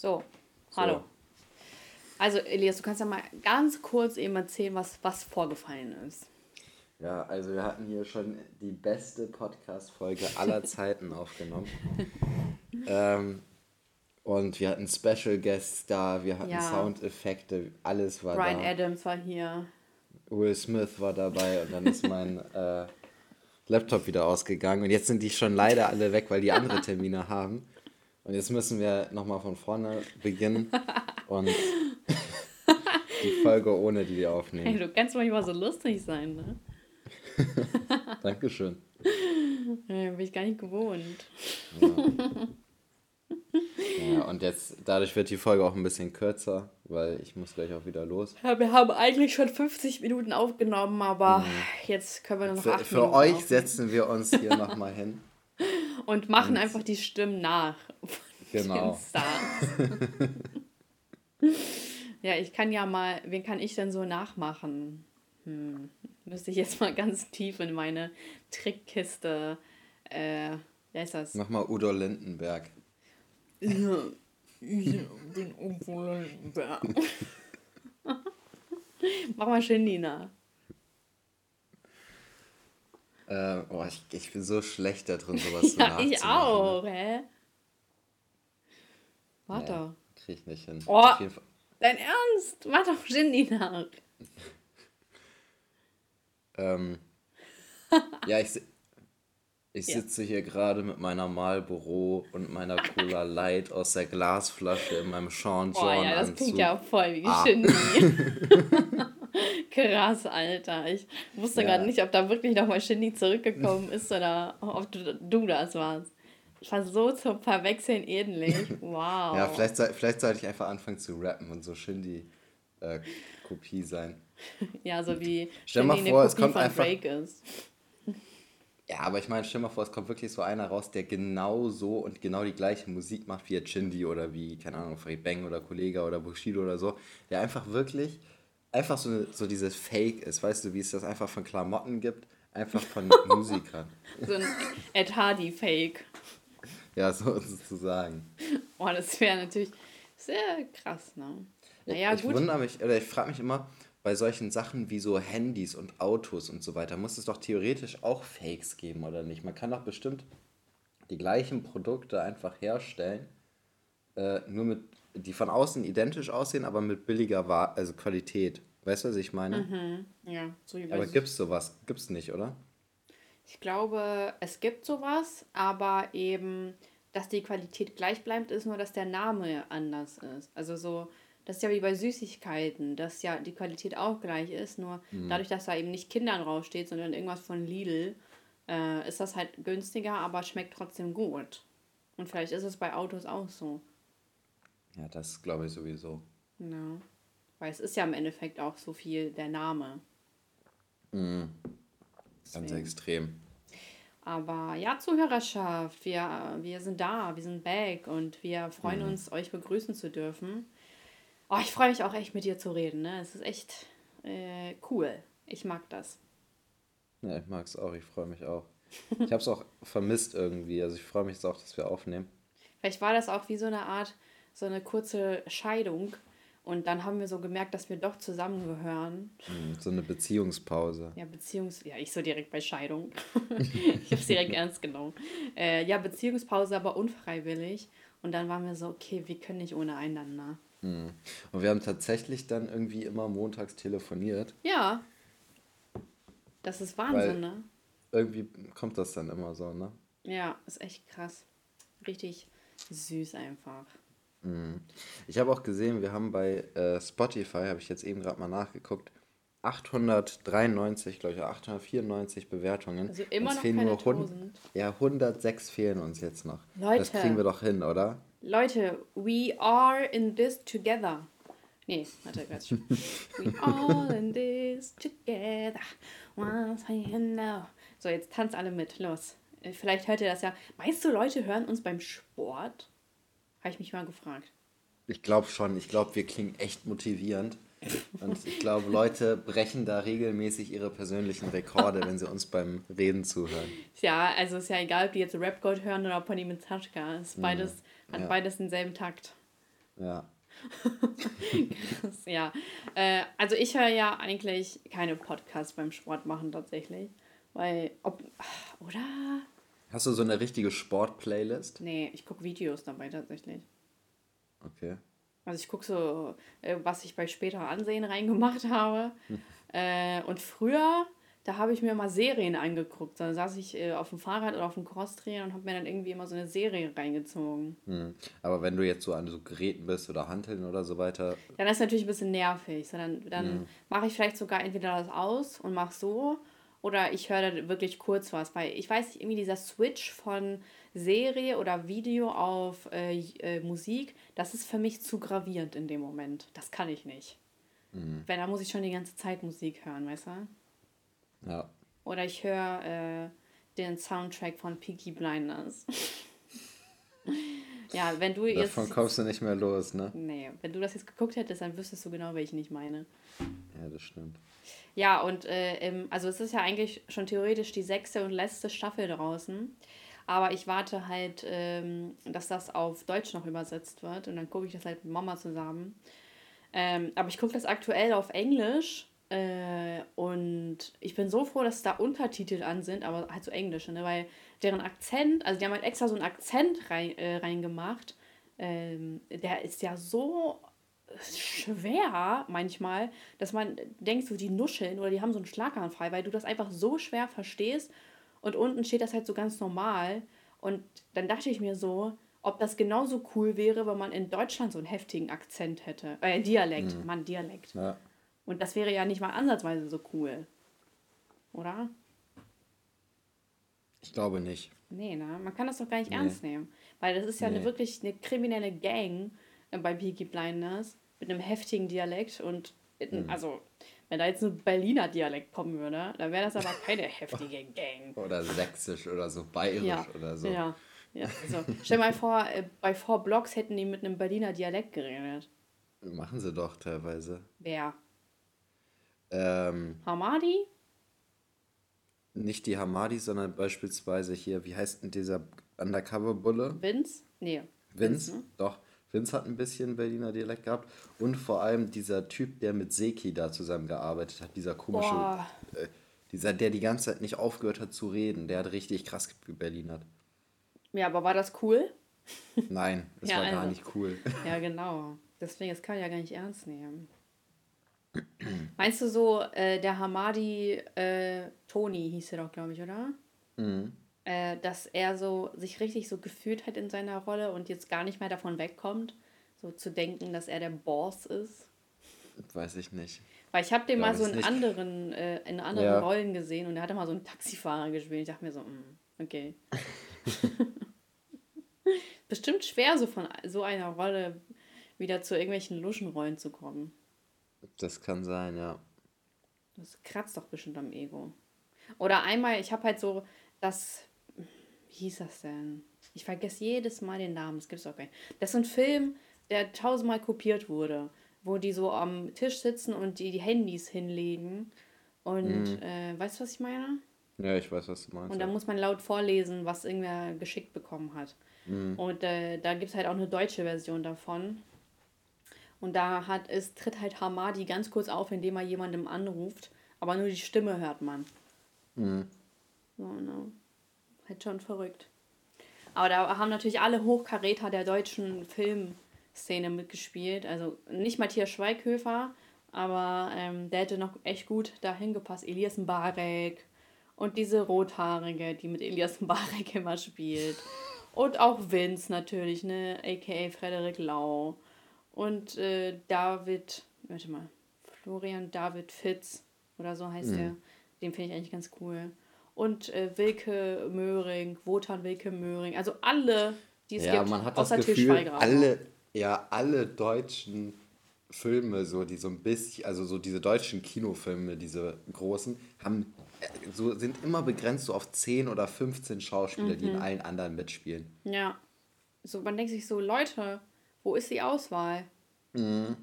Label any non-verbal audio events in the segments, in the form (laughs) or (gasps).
So, hallo. So. Also, Elias, du kannst ja mal ganz kurz eben erzählen, was, was vorgefallen ist. Ja, also wir hatten hier schon die beste Podcast-Folge aller (laughs) Zeiten aufgenommen. ähm, und wir hatten Special Guests da, wir hatten ja. Soundeffekte, alles war Brian da. Brian Adams war hier. Will Smith war dabei und dann ist mein (laughs) äh, Laptop wieder ausgegangen. Und jetzt sind die schon leider alle weg, weil die andere Termine haben. Und jetzt müssen wir nochmal von vorne beginnen (laughs) und die Folge ohne die aufnehmen. Hey, du kannst manchmal so lustig sein, ne? (laughs) Dankeschön. Ja, bin ich gar nicht gewohnt. Ja. ja, und jetzt, dadurch wird die Folge auch ein bisschen kürzer, weil ich muss gleich auch wieder los. Ja, wir haben eigentlich schon 50 Minuten aufgenommen, aber mhm. jetzt können wir nur noch für, 8 für Minuten Für euch aufnehmen. setzen wir uns hier nochmal hin. (laughs) Und machen und einfach die Stimmen nach. (laughs) Genau. ja, ich kann ja mal, wen kann ich denn so nachmachen? Hm, müsste ich jetzt mal ganz tief in meine Trickkiste. Äh, wer ist das? Mach mal Udo Lindenberg. Ja, ich bin Udo Lindenberg. (laughs) Mach mal Shindy nach. Äh, oh, ich, ich bin so schlecht da drin, sowas zu (laughs) ja, zu ich auch, hä? Warte. Nee, krieg ich nicht hin. Oh, dein Ernst? Mach doch Shindy nach. (laughs) ähm, ja, ich, ich sitze ja. hier gerade mit meiner Marlboro und meiner Cola Light aus der Glasflasche in meinem Sean John Oh ja, das klingt ja voll wie ah. (laughs) Krass, Alter. Ich wusste ja. gerade nicht, ob da wirklich nochmal Shindy zurückgekommen (laughs) ist oder ob du, du das warst. Ich war so zum Verwechseln ähnlich. (laughs) Wow. ja, vielleicht, vielleicht sollte ich einfach anfangen zu rappen und so Shindy-Kopie äh, sein. (laughs) ja, so wie Stell Shindy mal vor, es kommt einfach, Drake ist. Ja, aber ich meine, stell mal vor, es kommt wirklich so einer raus, der genau so und genau die gleiche Musik macht wie Chindi oder wie, keine Ahnung, Fred Bang oder Kollega oder Bushido oder so. Der einfach wirklich einfach so, so dieses Fake ist, weißt du, wie es das einfach von Klamotten gibt, einfach von (laughs) Musikern. So ein Ed Hardy-Fake. Ja, so sozusagen. Boah, das wäre natürlich sehr krass, ne? Naja, ich gut. wundere mich, oder ich frage mich immer, bei solchen Sachen wie so Handys und Autos und so weiter, muss es doch theoretisch auch Fakes geben, oder nicht? Man kann doch bestimmt die gleichen Produkte einfach herstellen, äh, nur mit die von außen identisch aussehen, aber mit billiger War also Qualität. Weißt du, was ich meine? Mhm. Ja, so wie Aber gibt es sowas? Gibt es nicht, oder? Ich glaube, es gibt sowas, aber eben, dass die Qualität gleich bleibt, ist nur, dass der Name anders ist. Also so, das ist ja wie bei Süßigkeiten, dass ja die Qualität auch gleich ist, nur mhm. dadurch, dass da eben nicht Kindern draufsteht, sondern irgendwas von Lidl, äh, ist das halt günstiger, aber schmeckt trotzdem gut. Und vielleicht ist es bei Autos auch so. Ja, das glaube ich sowieso. Ja. Weil es ist ja im Endeffekt auch so viel der Name. Mhm. Ganz extrem. Aber ja, Zuhörerschaft, wir, wir sind da, wir sind back und wir freuen mhm. uns, euch begrüßen zu dürfen. Oh, ich freue mich auch echt mit dir zu reden. Ne? Es ist echt äh, cool. Ich mag das. Ja, ich mag es auch. Ich freue mich auch. Ich habe es auch vermisst irgendwie. Also ich freue mich jetzt auch, dass wir aufnehmen. Vielleicht war das auch wie so eine Art so eine kurze Scheidung. Und dann haben wir so gemerkt, dass wir doch zusammengehören. Hm, so eine Beziehungspause. Ja, Beziehungs... Ja, ich so direkt bei Scheidung. (laughs) ich habe es direkt ernst genommen. Äh, ja, Beziehungspause, aber unfreiwillig. Und dann waren wir so, okay, wir können nicht ohne einander. Hm. Und wir haben tatsächlich dann irgendwie immer montags telefoniert. Ja. Das ist Wahnsinn, Weil ne? Irgendwie kommt das dann immer so, ne? Ja, ist echt krass. Richtig süß einfach. Mhm. Ich habe auch gesehen, wir haben bei äh, Spotify, habe ich jetzt eben gerade mal nachgeguckt, 893, glaube ich, 894 Bewertungen. Also immer uns noch fehlen keine nur 100, Ja, 106 fehlen uns jetzt noch. Leute. Das kriegen wir doch hin, oder? Leute, we are in this together. Nee, warte, Quatsch. (laughs) we all in this together. Once I know. So, jetzt tanzt alle mit. Los. Vielleicht hört ihr das ja. Meinst du, Leute hören uns beim Sport? Habe ich mich mal gefragt. Ich glaube schon. Ich glaube, wir klingen echt motivierend. Und ich glaube, Leute brechen da regelmäßig ihre persönlichen Rekorde, wenn sie uns beim Reden zuhören. Ja, also ist ja egal, ob die jetzt Rap Gold hören oder Pony mit Taschka. Ist beides, mhm. hat ja. beides denselben Takt. Ja. Krass, (laughs) ja. Äh, also ich höre ja eigentlich keine Podcasts beim Sport machen tatsächlich. Weil, ob, oder? Hast du so eine richtige Sport-Playlist? Nee, ich gucke Videos dabei tatsächlich. Okay. Also ich gucke so, äh, was ich bei später Ansehen reingemacht habe. Hm. (laughs) Äh, und früher da habe ich mir mal Serien angeguckt. Da saß ich äh, auf dem Fahrrad oder auf dem Crosstrainer und habe mir dann irgendwie immer so eine Serie reingezogen. Hm. Aber wenn du jetzt so an so Geräten bist oder Hanteln oder so weiter. Dann ist es natürlich ein bisschen nervig. So, dann dann hm. mache ich vielleicht sogar entweder das aus und mache so oder ich höre da wirklich kurz was. Weil ich weiß nicht, irgendwie dieser Switch von Serie oder Video auf äh, äh, Musik, das ist für mich zu gravierend in dem Moment. Das kann ich nicht. Mhm. Weil da muss ich schon die ganze Zeit Musik hören, weißt du? Ja. Oder ich höre äh, den Soundtrack von Peaky Blinders. (laughs) ja, wenn du jetzt. Davon kommst du nicht mehr los, ne? Nee, wenn du das jetzt geguckt hättest, dann wüsstest du genau, welchen ich meine. Ja, das stimmt. Ja, und äh, also es ist ja eigentlich schon theoretisch die sechste und letzte Staffel draußen. Aber ich warte halt, ähm, dass das auf Deutsch noch übersetzt wird. Und dann gucke ich das halt mit Mama zusammen. Ähm, aber ich gucke das aktuell auf Englisch äh, und ich bin so froh, dass da Untertitel an sind, aber halt so englische, ne? weil deren Akzent, also die haben halt extra so einen Akzent rein, äh, reingemacht, ähm, der ist ja so schwer manchmal, dass man denkt, so die nuscheln oder die haben so einen Schlaganfall, weil du das einfach so schwer verstehst und unten steht das halt so ganz normal und dann dachte ich mir so, ob das genauso cool wäre, wenn man in Deutschland so einen heftigen Akzent hätte, äh, Dialekt, mhm. Mann, Dialekt. Ja. Und das wäre ja nicht mal ansatzweise so cool. Oder? Ich glaube nicht. Nee, ne? Man kann das doch gar nicht nee. ernst nehmen. Weil das ist ja nee. eine, wirklich eine kriminelle Gang äh, bei Peaky Blinders mit einem heftigen Dialekt und mhm. also wenn da jetzt ein Berliner Dialekt kommen würde, dann wäre das aber keine (laughs) heftige Gang. Oder sächsisch oder so, bayerisch ja. oder so. Ja, ja. Also, stell mal vor, äh, bei Four Blocks hätten die mit einem Berliner Dialekt geredet. Machen sie doch teilweise. Wer? Ähm, Hamadi? Nicht die Hamadi, sondern beispielsweise hier, wie heißt denn dieser Undercover-Bulle? Vince? Nee. Vince, Vince ne? doch. Vince hat ein bisschen Berliner Dialekt gehabt. Und vor allem dieser Typ, der mit Seki da zusammengearbeitet hat, dieser komische, äh, dieser, der die ganze Zeit nicht aufgehört hat zu reden, der hat richtig krass Berlinert. Ja, aber war das cool? Nein, (laughs) das ja, war also. gar nicht cool. Ja, genau. Deswegen, das kann ich ja gar nicht ernst nehmen. Meinst du so, äh, der Hamadi äh, Toni hieß er doch, glaube ich, oder? Mhm. Äh, dass er so sich richtig so gefühlt hat in seiner Rolle und jetzt gar nicht mehr davon wegkommt, so zu denken, dass er der Boss ist? Weiß ich nicht. Weil ich habe den mal so in anderen, äh, in anderen ja. Rollen gesehen und er hatte mal so einen Taxifahrer gespielt. Ich dachte mir so, mm, okay. (laughs) Bestimmt schwer, so von so einer Rolle wieder zu irgendwelchen Luschenrollen zu kommen. Das kann sein, ja. Das kratzt doch bestimmt am Ego. Oder einmal, ich habe halt so das, wie hieß das denn? Ich vergesse jedes Mal den Namen, das gibt's auch gar nicht. Das ist ein Film, der tausendmal kopiert wurde, wo die so am Tisch sitzen und die, die Handys hinlegen. Und mhm. äh, weißt du, was ich meine? Ja, ich weiß, was du meinst. Und da muss man laut vorlesen, was irgendwer geschickt bekommen hat. Mhm. Und äh, da gibt es halt auch eine deutsche Version davon. Und da hat es tritt halt Hamadi ganz kurz auf, indem er jemandem anruft, aber nur die Stimme hört man. Mhm. So, ne? Halt schon verrückt. Aber da haben natürlich alle Hochkaräter der deutschen Filmszene mitgespielt. Also nicht Matthias Schweighöfer, aber ähm, der hätte noch echt gut dahin gepasst. Elias Mbarek und diese Rothaarige, die mit Elias Mbarek (laughs) immer spielt. Und auch Vince natürlich, ne? A.k.a. Frederik Lau. Und äh, David, warte mal, Florian David Fitz oder so heißt mhm. der. Den finde ich eigentlich ganz cool. Und äh, Wilke Möhring, Wotan Wilke Möhring, also alle, die es ja, gibt, man hat außer das Gefühl, alle, ja, alle deutschen Filme, so die so ein bisschen, also so diese deutschen Kinofilme, diese großen, haben äh, so sind immer begrenzt so auf 10 oder 15 Schauspieler, mhm. die in mhm. allen anderen mitspielen. Ja. So, man denkt sich so, Leute, wo ist die Auswahl? Mhm.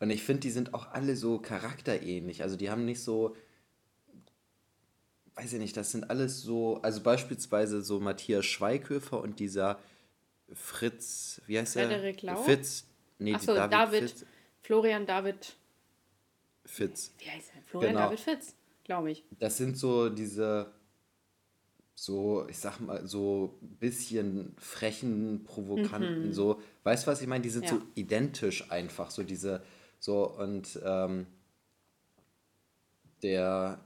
Und ich finde, die sind auch alle so charakterähnlich. Also die haben nicht so, weiß ich nicht, das sind alles so, also beispielsweise so Matthias Schweighöfer und dieser Fritz, wie heißt er? Frederik Lau? Fritz, Nee, Achso, die David, Fitz, Florian David. Fitz. Wie heißt er? Florian Genau. David Fitz, glaube ich. Das sind so diese, so, ich sag mal, so bisschen frechen, provokanten, so, weißt du, was ich meine? Die sind Ja. so identisch einfach, so diese, so, und ähm, der,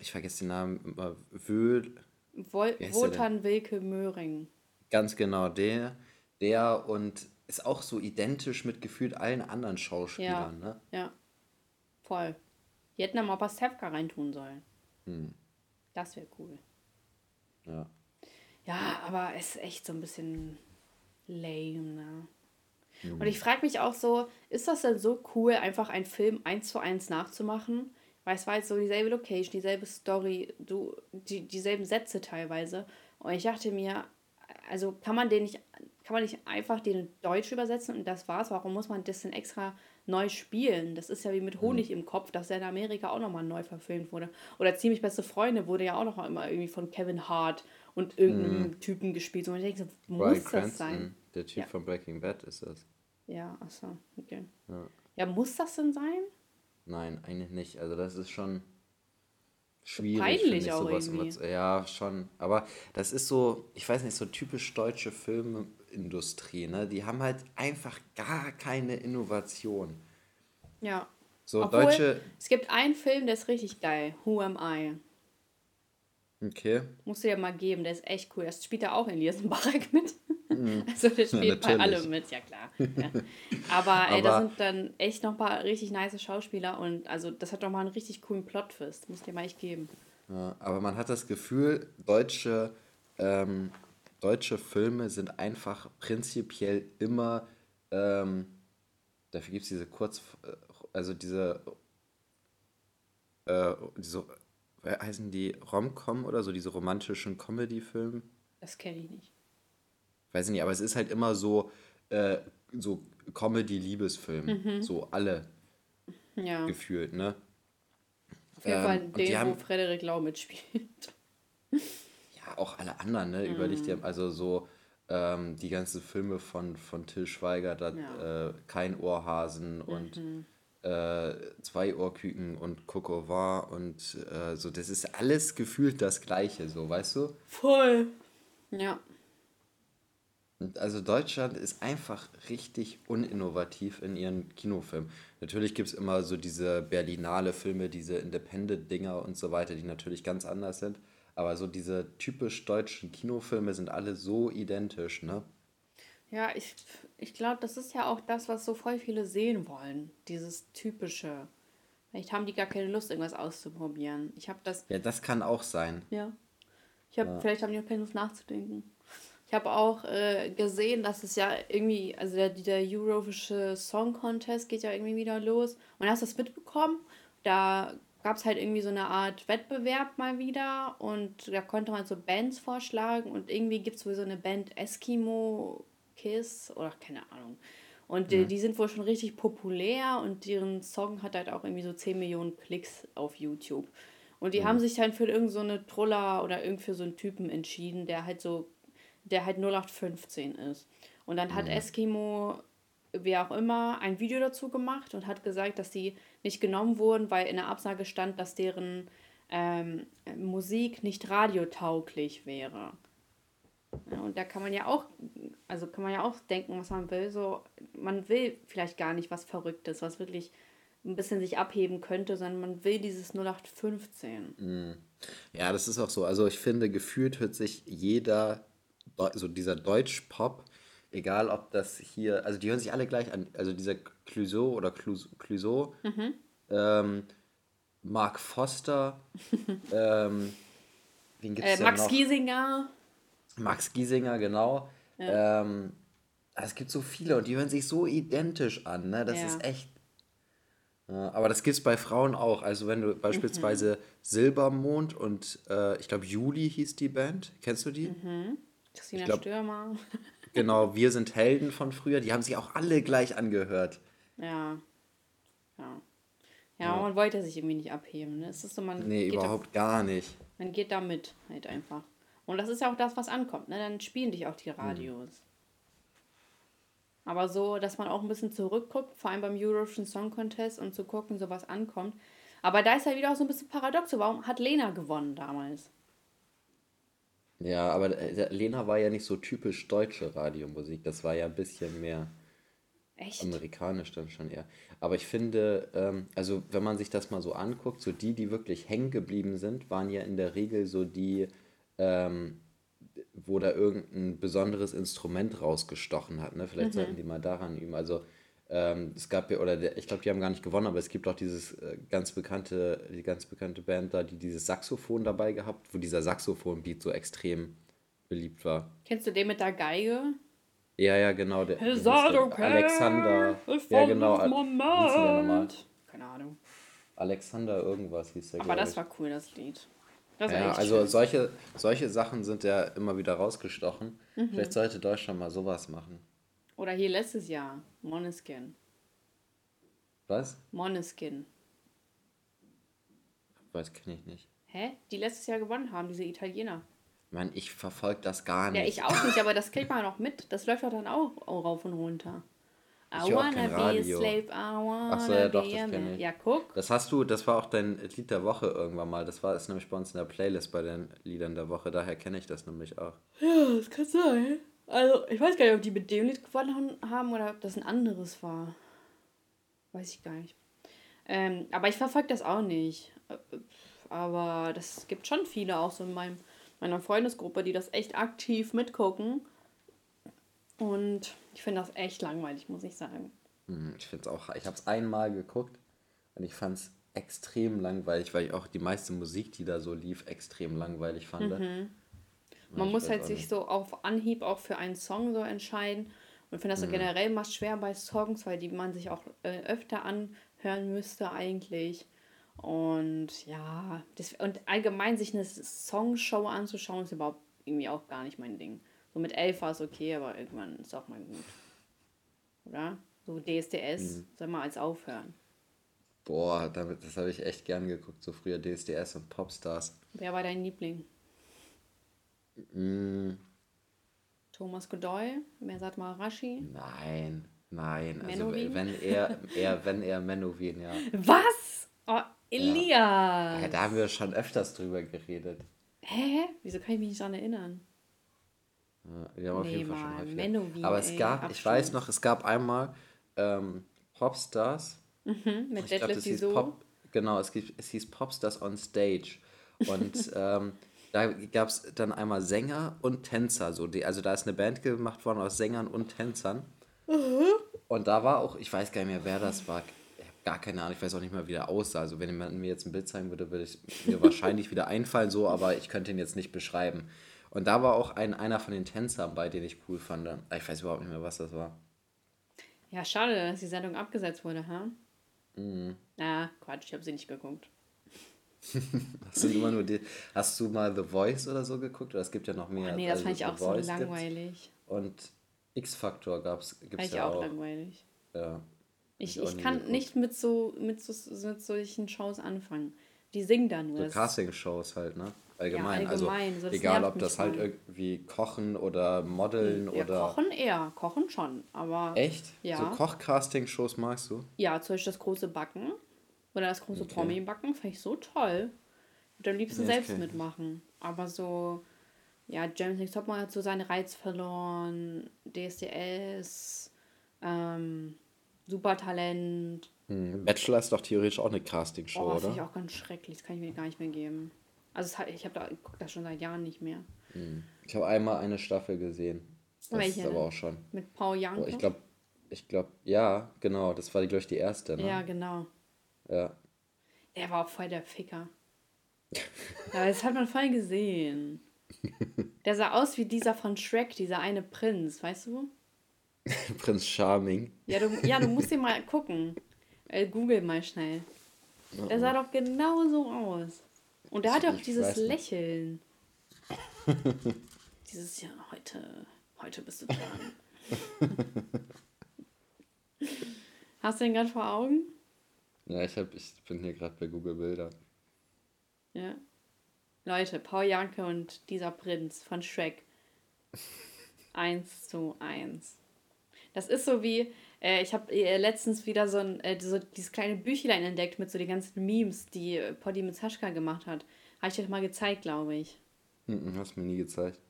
ich vergesse den Namen immer, Wöhl, denn? Wotan Wilke Möhring. ganz genau, der, der und ist auch so identisch mit gefühlt allen anderen Schauspielern, ne? Ja, voll. Die hätten da mal Pastewka reintun sollen. Hm. Das wäre cool. Ja. Ja, aber es ist echt so ein bisschen lame, ne? Und ich frage mich auch so, ist das denn so cool, einfach einen Film eins zu eins nachzumachen? Weil es war jetzt so dieselbe Location, dieselbe Story, du, die, dieselben Sätze teilweise. Und ich dachte mir, also kann man den nicht, kann man nicht einfach den in Deutsch übersetzen und das war's? Warum muss man das denn extra neu spielen? Das ist ja wie mit Honig im Kopf, dass der in Amerika auch nochmal neu verfilmt wurde. Oder Ziemlich beste Freunde wurde ja auch noch immer irgendwie von Kevin Hart und irgendeinem Typen gespielt. Und ich denke so, muss Bryan das Cranston, sein? der Typ Ja. von Breaking Bad ist das. Ja, achso, okay. Ja. Ja, muss das denn sein? Nein, eigentlich nicht. Also das ist schon schwierig. Peinlich ich, auch sowas irgendwie. zu- Ja, schon. Aber das ist so, ich weiß nicht, so typisch deutsche Filmindustrie, ne? Die haben halt einfach gar keine Innovation. Ja. So Obwohl, deutsche. Es gibt einen Film, der ist richtig geil. Who Am I? Okay. Musst du dir mal geben, der ist echt cool. Das spielt da auch Elias (laughs) Mbarek mit. Also der (laughs) spielt bei Mhm. natürlich. allem mit, ja klar. Ja. Aber, ey, da sind dann echt noch ein paar richtig nice Schauspieler und also das hat doch mal einen richtig coolen Plot-Twist. Muss dir mal echt geben. Ja, aber man hat das Gefühl, deutsche, ähm, deutsche Filme sind einfach prinzipiell immer, ähm, dafür gibt es diese Kurz, also diese, äh, diese, wie heißen die, Rom-Com oder so, diese romantischen Comedy-Filme? Das kenne ich nicht. Weiß ich nicht, aber es ist halt immer so, äh, so Comedy-Liebesfilm, so alle Ja. gefühlt, ne? Auf jeden Ähm, Fall den, wo haben- Frederik Lau mitspielt. (laughs) Auch alle anderen, ne? Mhm. dir, also so ähm, die ganzen Filme von, von Till Schweiger, da, Ja. Mhm. äh, Kein Ohrhasen und äh, Zwei Ohrküken und Coco Vin und äh, so, das ist alles gefühlt das Gleiche, so, weißt du? Voll. Ja. Also Deutschland ist einfach richtig uninnovativ in ihren Kinofilmen. Natürlich gibt es immer so diese Berlinale Filme, diese Independent-Dinger und so weiter, die natürlich ganz anders sind. Aber so diese typisch deutschen Kinofilme sind alle so identisch, ne? Ja, ich, ich glaube, das ist ja auch das, was so voll viele sehen wollen. Dieses typische. Vielleicht haben die gar keine Lust, irgendwas auszuprobieren. Ich habe das, Ja, das kann auch sein. ja. Ich habe, vielleicht haben die auch keine Lust nachzudenken. Ich habe auch äh, gesehen, dass es ja irgendwie, also der, der Eurovische Song Contest geht ja irgendwie wieder los. Und hast du das mitbekommen? Da gab es halt irgendwie so eine Art Wettbewerb mal wieder und da konnte man so Bands vorschlagen und irgendwie gibt es wohl so eine Band Eskimo Kiss oder keine Ahnung. Und die, die sind wohl schon richtig populär und deren Song hat halt auch irgendwie so 10 Millionen Klicks auf YouTube. Und die haben sich dann für irgend so eine Troller oder irgend für so einen Typen entschieden, der halt so, der halt 0815 ist. Und dann hat Eskimo, wer auch immer, ein Video dazu gemacht und hat gesagt, dass die nicht genommen wurden, weil in der Absage stand, dass deren ähm, Musik nicht radiotauglich wäre. Ja, und da kann man ja auch, also kann man ja auch denken, was man will. So, man will vielleicht gar nicht was Verrücktes, was wirklich ein bisschen sich abheben könnte, sondern man will dieses 0815. Ja, das ist auch so. Also ich finde, gefühlt hört sich jeder, Deu- so dieser Deutsch-Pop, egal ob das hier, also die hören sich alle gleich an. Also dieser Clouseau oder Clous- Clouseau, ähm, Mark Foster, (laughs) ähm, wen gibt's Äh, Max noch? Giesinger, Max Giesinger, genau. Ähm, es gibt so viele und die hören sich so identisch an, ne? Das Ja. ist echt. Ja, aber das gibt es bei Frauen auch. Also wenn du Mhm. beispielsweise Silbermond und äh, ich glaube Juli hieß die Band. Kennst du die? Christina Ich glaub- Stürmer. Genau, wir sind Helden von früher. Die haben sich auch alle gleich angehört. Ja. Ja. Ja, man wollte sich irgendwie nicht abheben. Ne? Es ist so, man, Nee, überhaupt gar nicht. Da, man geht da mit, halt einfach. Und das ist ja auch das, was ankommt. Ne? Dann spielen dich auch die Mhm. Radios. Aber so, dass man auch ein bisschen zurückguckt, vor allem beim Eurovision Song Contest und zu gucken, so was ankommt. Aber da ist ja wieder auch so ein bisschen paradox. Warum hat Lena gewonnen damals? Ja, aber äh, Lena war ja nicht so typisch deutsche Radiomusik. Das war ja ein bisschen mehr Echt? amerikanisch dann schon eher. Aber ich finde, ähm, also wenn man sich das mal so anguckt, so die, die wirklich hängen geblieben sind, waren ja in der Regel so die, ähm, wo da irgendein besonderes Instrument rausgestochen hat. Ne? Vielleicht sollten die mal daran üben. Also ähm, es gab ja, oder der, ich glaube, die haben gar nicht gewonnen, aber es gibt auch dieses äh, ganz bekannte, die ganz bekannte Band da, die dieses Saxophon dabei gehabt, wo dieser Saxophon-Beat so extrem beliebt war. Kennst du den mit der Geige? Ja, ja, genau. Der, der okay? Alexander. Ja, genau. mind? Keine Ahnung. Alexander irgendwas hieß der, Aber das war cool, das Lied. Das Ja, also schön. solche, solche Sachen sind ja immer wieder rausgestochen. Mhm. Vielleicht sollte Deutschland mal sowas machen. Oder hier letztes Jahr, Moneskin. Was? Moneskin. Weiß, kenne ich nicht. Hä? Die letztes Jahr gewonnen haben, diese Italiener. Mann, ich verfolge das gar nicht. Ja, ich auch nicht, aber das kriegt man noch mit. Das läuft doch dann auch rauf und runter. I wanna kein be a slave, I wanna Ach so, ja, doch, das a kenn man. ich. Ja, guck. Das hast du, das war auch dein Lied der Woche irgendwann mal. Das war ist nämlich bei uns in der Playlist bei den Liedern der Woche. Daher kenne ich das nämlich auch. Ja, das kann sein. Also, ich weiß gar nicht, ob die mit dem Lied gewonnen haben oder ob das ein anderes war. Weiß ich gar nicht. Ähm, aber ich verfolge das auch nicht. Aber das gibt schon viele auch so in meinem, meiner Freundesgruppe, die das echt aktiv mitgucken. Und ich finde das echt langweilig, muss ich sagen. Hm, Ich finde es auch, ich habe es einmal geguckt und ich fand es extrem langweilig, weil ich auch die meiste Musik, die da so lief, extrem langweilig fand. Man muss halt sich so auf Anhieb auch für einen Song so entscheiden. Und ich finde das Mhm. so generell mal schwer bei Songs, weil die man sich auch äh, öfter anhören müsste eigentlich. Und ja, das, und allgemein sich eine Songshow anzuschauen, ist überhaupt irgendwie auch gar nicht mein Ding. So mit elf war es okay, aber irgendwann ist auch mal gut. Oder? So DSDS Mhm. soll mal als aufhören. Boah, damit, das habe ich echt gern geguckt, so früher DSDS und Popstars. Wer war dein Liebling? Mm, Thomas Godoy? Mersat Marashi? nein, nein. Also wenn er, eher, wenn er Menowin, ja. (laughs) Was? Oh, Elias! ja. Da haben wir schon öfters drüber geredet. Hä? Wieso kann ich mich nicht daran erinnern? Ja, wir haben auf Nee, jeden Fall schon Mann, häufiger. Menowin, Aber es ey, gab, ich Absturz. weiß noch, es gab einmal ähm, Popstars. Mhm, mit Ich Dizot. Pop, genau, es, gibt, es hieß Popstars on Stage. Und (laughs) ähm, da gab es dann einmal Sänger und Tänzer. So die, also da ist eine Band gemacht worden aus Sängern und Tänzern. Und da war auch, ich weiß gar nicht mehr, wer das war. Ich habe gar keine Ahnung, ich weiß auch nicht mehr, wie der aussah. Also wenn jemand mir jetzt ein Bild zeigen würde, würde ich mir wahrscheinlich wieder einfallen, so, aber ich könnte ihn jetzt nicht beschreiben. Und da war auch ein, einer von den Tänzern bei, den ich cool fand. Ich weiß überhaupt nicht mehr, was das war. Ja, schade, dass die Sendung abgesetzt wurde, ha? Mhm. Na, Quatsch, ich habe sie nicht geguckt. (laughs) Das sind immer nur die. Hast du mal The Voice oder so geguckt? Oder es gibt ja noch mehr. Oh, nee, das also fand ich The auch so Voice gibt's. langweilig. Und X-Factor gab's, Fand gibt's ich ja auch auch. langweilig. Ja. Ich, ich auch ich kann geguckt. nicht mit so, mit so mit solchen Shows anfangen. Die singen dann nur. So Casting-Shows halt, ne? Allgemein. allgemein, also so, egal, ob das halt voll. irgendwie Kochen oder Modeln ja, oder. kochen eher, kochen schon, aber Echt? Ja. So Koch-Casting-Shows magst du? ja, zum Beispiel das große Backen oder das große Okay. Promi-Backen fand ich so toll. Ich würde am liebsten das selbst nicht. mitmachen. Aber so, ja, James Next Topmodel hat so seinen Reiz verloren, DSDS, ähm, Supertalent. Hm. Bachelor ist doch theoretisch auch eine Oh, Casting-Show, finde ich oder? auch ganz schrecklich, das kann ich mir gar nicht mehr geben. Also hat, ich habe da, gucke das schon seit Jahren nicht mehr. Ich habe einmal eine Staffel gesehen. Das Welche ist aber auch schon. Mit Paul. Oh, ich glaube, ich glaube, ja, genau. Das war, glaube ich, die erste, ne? Ja, genau. Ja. Der war auch voll der Ficker. ja, das hat man voll gesehen. Der sah aus wie dieser von Shrek, dieser eine Prinz, weißt du? (laughs) Prinz Charming. Ja, du, ja, du musst ihn mal gucken. Äh, Google mal schnell. Der sah doch genau so aus. Und der hatte auch dieses. Lächeln. (laughs) dieses, ja, heute, heute bist du dran. (laughs) Hast du den gerade vor Augen? Ja, ich, hab, ich bin hier gerade bei Google Bilder. Ja. Leute, Paul Janke und dieser Prinz von Shrek. (laughs) Eins zu eins. Das ist so wie, äh, ich habe äh, letztens wieder so, ein, äh, so dieses kleine Büchlein entdeckt mit so den ganzen Memes, die äh, Poddy mit Saschka gemacht hat. Habe ich dir mal gezeigt, glaube ich. Mhm, hast mir nie gezeigt.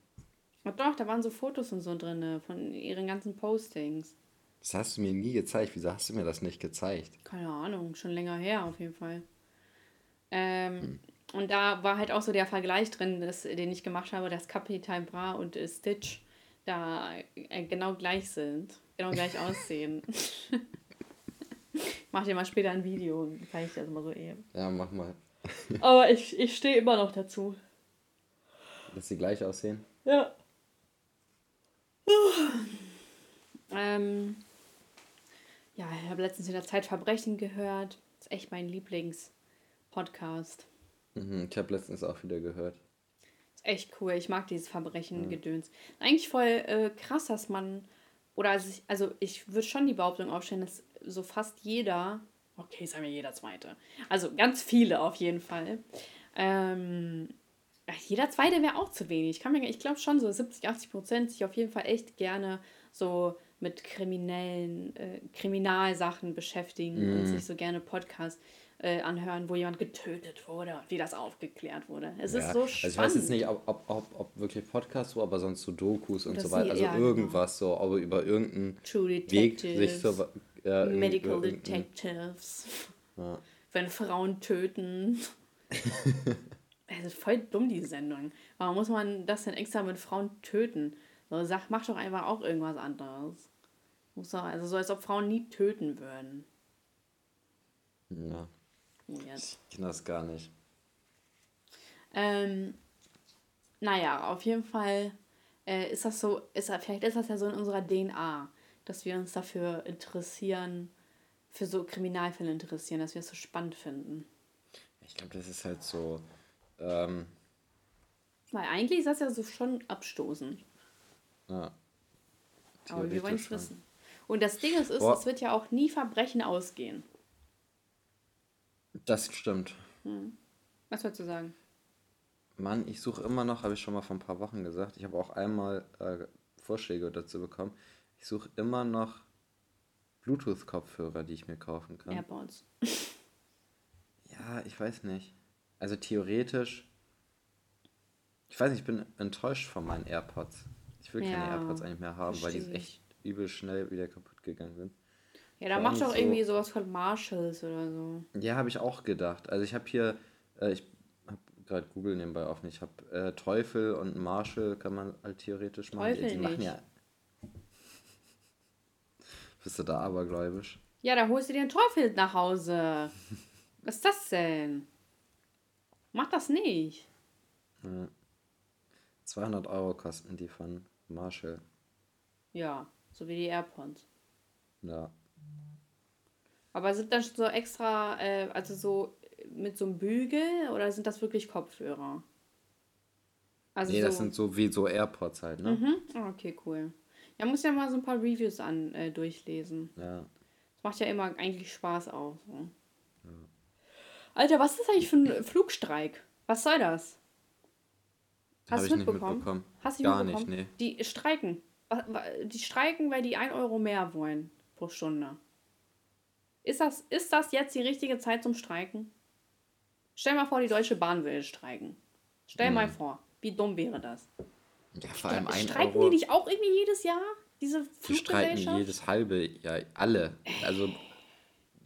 Und doch, da waren so Fotos und so drin von ihren ganzen Postings. Das hast du mir nie gezeigt. Wieso hast du mir das nicht gezeigt? Keine Ahnung, schon länger her auf jeden Fall. Ähm, hm. Und da war halt auch so der Vergleich drin, das, den ich gemacht habe, dass Capital Bra und äh, Stitch da äh, genau gleich sind, genau gleich (laughs) aussehen. mach dir mal später ein Video und zeige ich das mal so eben. Ja, mach mal. (laughs) Aber ich, ich stehe immer noch dazu. Dass sie gleich aussehen? Ja. (laughs) ähm, ja, ich habe letztens wieder Zeitverbrechen gehört. Das ist echt mein Lieblingspodcast. Mhm, ich habe letztens auch wieder gehört. Ist echt cool. Ich mag dieses Verbrechen-Gedöns. Mhm. Eigentlich voll äh, krass, dass man. Oder also ich, also ich würde schon die Behauptung aufstellen, dass so fast jeder. Okay, sagen wir jeder Zweite. Also ganz viele auf jeden Fall. Ähm, jeder Zweite wäre auch zu wenig. Ich, ich glaube schon, so 70, 80 Prozent sich auf jeden Fall echt gerne so mit kriminellen, äh, Kriminalsachen beschäftigen mm. und mhm. sich so gerne Podcasts äh, anhören, wo jemand getötet wurde und wie das aufgeklärt wurde. Es ja, ist so spannend. Also ich weiß jetzt nicht, ob, ob, ob, ob wirklich Podcasts so, aber sonst so Dokus und das so weiter. Also ja, genau. irgendwas genau. so, aber über irgendeinen Weg sich so. Ja, Medical Detectives. Ja. Wenn Frauen töten. (laughs) Es ist voll dumm, die Sendung. Warum muss man das denn extra mit Frauen töten? So, sag, mach doch einfach auch irgendwas anderes. Muss doch, also so, als ob Frauen nie töten würden. Ja. Jetzt. Ich kenne das gar nicht. Ähm, naja, auf jeden Fall äh, ist das so, ist, vielleicht ist das ja so in unserer DNA, dass wir uns dafür interessieren, für so Kriminalfälle interessieren, dass wir es so spannend finden. Ich glaube, das ist halt so. Ähm, Weil eigentlich ist das ja so schon abstoßend. Ja. Aber wir wollen es wissen. Und das Ding ist, ist es wird ja auch nie Verbrechen ausgehen. Das stimmt. Hm. Was wolltest du sagen? Mann, ich suche immer noch, habe ich schon mal vor ein paar Wochen gesagt. Ich habe auch einmal äh, Vorschläge dazu bekommen. Ich suche immer noch Bluetooth-Kopfhörer, die ich mir kaufen kann. AirPods. (laughs) ja, ich weiß nicht. Also theoretisch. Ich weiß nicht, ich bin enttäuscht von meinen AirPods. Ich will keine AirPods eigentlich mehr haben, weil die echt übel schnell wieder kaputt gegangen sind. Ja, dann mach doch so, irgendwie sowas von Marshalls oder so. Ja, habe ich auch gedacht. Also ich habe hier, äh, ich habe gerade Google nebenbei offen. Ich habe äh, Teufel und Marshall kann man halt theoretisch machen. Teufel die, die machen ja. (laughs) Bist du da abergläubisch? Ja, da holst du dir einen Teufel nach Hause. Was ist das denn? Mach das nicht. Ja. 200 Euro kosten die von Marshall. Ja, so wie die AirPods. Ja. Aber sind das so extra, äh, also so mit so einem Bügel oder sind das wirklich Kopfhörer? Also nee, so das sind so wie so AirPods halt, ne? Mhm. Oh, okay, cool. Ja, muss ja mal so ein paar Reviews an äh, durchlesen. Ja. Das macht ja immer eigentlich Spaß auch. So. Ja. Alter, was ist das eigentlich für ein Flugstreik? Was soll das? Hast du mitbekommen? mitbekommen? Hast du Gar mitbekommen? nicht, nee. Die streiken. Die streiken, weil die 1 Euro mehr wollen pro Stunde. Ist das, ist das jetzt die richtige Zeit zum Streiken? Stell mal vor, die Deutsche Bahn will streiken. Stell hm. mal vor, wie dumm wäre das? Ja, vor allem ein Streiken Euro. die nicht auch irgendwie jedes Jahr? Diese Fluggesellschaft? Die streiken jedes halbe Jahr. Alle. Also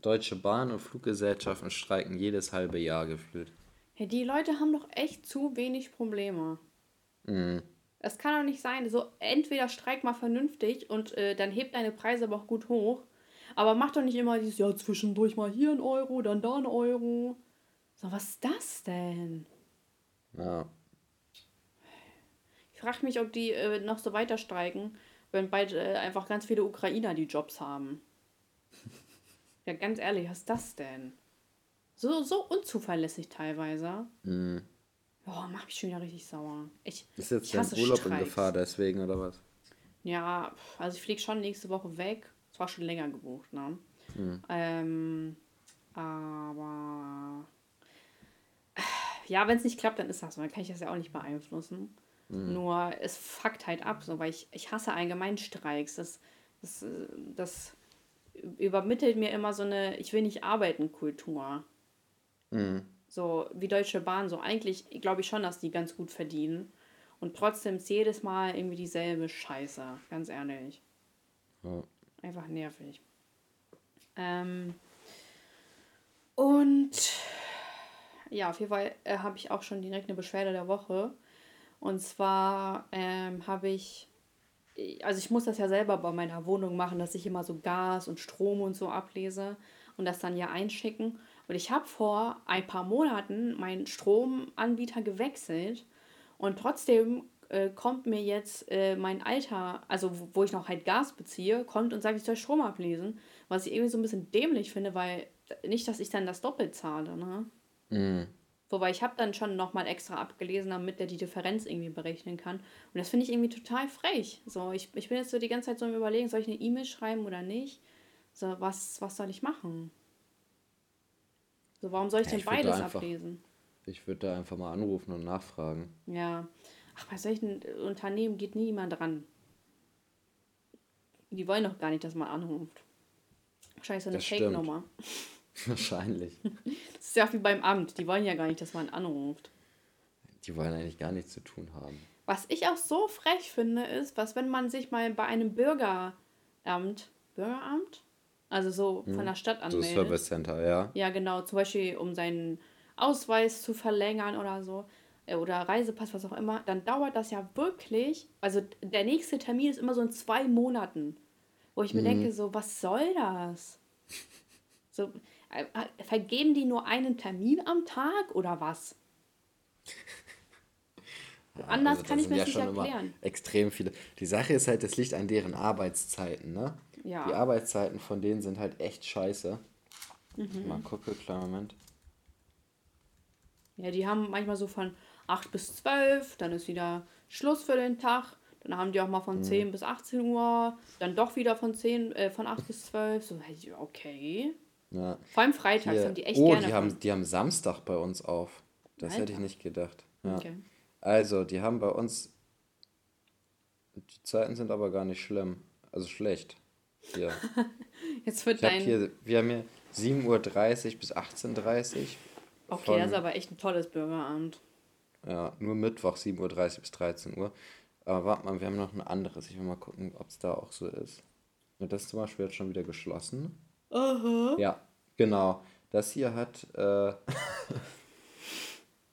Deutsche Bahn und Fluggesellschaften streiken jedes halbe Jahr gefühlt. Ja, die Leute haben doch echt zu wenig Probleme. Mhm. Es kann doch nicht sein, so entweder streik mal vernünftig und äh, dann hebt deine Preise aber auch gut hoch aber mach doch nicht immer dieses, ja, zwischendurch mal hier ein Euro, dann da ein Euro. So, was ist das denn? Ja. Ich frage mich, ob die äh, noch so weiter streiken, wenn bald äh, einfach ganz viele Ukrainer die Jobs haben. (laughs) ja, ganz ehrlich, was ist das denn? So, so unzuverlässig teilweise. Mhm. Oh, macht mich schon wieder richtig sauer. Ich, ist jetzt dein Urlaub Streiks. in Gefahr deswegen, oder was? Ja, also ich fliege schon nächste Woche weg war schon länger gebucht, ne? Mhm. Ähm, aber ja, wenn es nicht klappt, dann ist das so. Dann kann ich das ja auch nicht beeinflussen. Mhm. Nur es fuckt halt ab, so, weil ich, ich hasse allgemein Streiks. Das, Das, das übermittelt mir immer so eine Ich will nicht arbeiten Kultur. Mhm. So wie Deutsche Bahn, so eigentlich glaube ich schon, dass die ganz gut verdienen. Und trotzdem ist jedes Mal irgendwie dieselbe Scheiße, ganz ehrlich. Ja. Einfach nervig. Ähm, und ja, auf jeden Fall äh, habe ich auch schon direkt eine Beschwerde der Woche. Und zwar ähm, habe ich, also ich muss das ja selber bei meiner Wohnung machen, dass ich immer so Gas und Strom und so ablese und das dann ja einschicken. Und ich habe vor ein paar Monaten meinen Stromanbieter gewechselt und trotzdem äh, kommt mir jetzt äh, mein Alter, also wo, wo ich noch halt Gas beziehe, kommt und sagt, ich soll Strom ablesen. Was ich irgendwie so ein bisschen dämlich finde, weil nicht, dass ich dann das doppelt zahle, ne? Mhm. Wobei ich habe dann schon nochmal extra abgelesen, damit der die Differenz irgendwie berechnen kann. Und das finde ich irgendwie total frech. So, ich, ich bin jetzt so die ganze Zeit so im Überlegen, soll ich eine E-Mail schreiben oder nicht? So, was, was soll ich machen? So, warum soll ich ja, denn ich beides einfach, ablesen? Ich würde da einfach mal anrufen und nachfragen. Ja. Ach, bei solchen Unternehmen geht niemand ran. Die wollen doch gar nicht, dass man anruft. Wahrscheinlich so eine Fake-Nummer. (laughs) Wahrscheinlich. Das ist ja auch wie beim Amt. Die wollen ja gar nicht, dass man anruft. Die wollen eigentlich gar nichts zu tun haben. Was ich auch so frech finde, ist, was, wenn man sich mal bei einem Bürgeramt, Bürgeramt? Also so von hm. der Stadt anmeldet. So Service Center, ja. Ja, genau. Zum Beispiel, um seinen Ausweis zu verlängern oder so. Äh, oder Reisepass, was auch immer. Dann dauert das ja wirklich. Also der nächste Termin ist immer so in zwei Monaten. Wo ich mir mhm. denke, so, was soll das? So, äh, äh, vergeben die nur einen Termin am Tag oder was? Ja, Anders also kann ich mir das ja nicht erklären. Extrem viele. Die Sache ist halt, das liegt an deren Arbeitszeiten, ne? Ja. Die Arbeitszeiten von denen sind halt echt scheiße. Mhm. Mal gucke, kleinen Moment. Ja, die haben manchmal so von 8 bis 12, dann ist wieder Schluss für den Tag. Dann haben die auch mal von mhm. 10 bis 18 Uhr, dann doch wieder von 10, äh, von 8 bis 12. So, okay. Ja. Vor allem freitags Hier. haben die echt oh, gerne. Die haben, die haben Samstag bei uns auf. Das Alter. hätte ich nicht gedacht. Ja. Okay. Also, die haben bei uns. Die Zeiten sind aber gar nicht schlimm. Also schlecht. Hier. (laughs) Jetzt wird ich dein. Hab hier, wir haben hier 7.30 Uhr bis 18.30 Uhr. Okay, von, das ist aber echt ein tolles Bürgeramt. Ja, nur Mittwoch 7.30 Uhr bis 13 Uhr. Aber warte mal, wir haben noch ein anderes. Ich will mal gucken, ob es da auch so ist. Ja, das zum Beispiel jetzt schon wieder geschlossen. Aha. Ja, genau. Das hier hat äh, (laughs)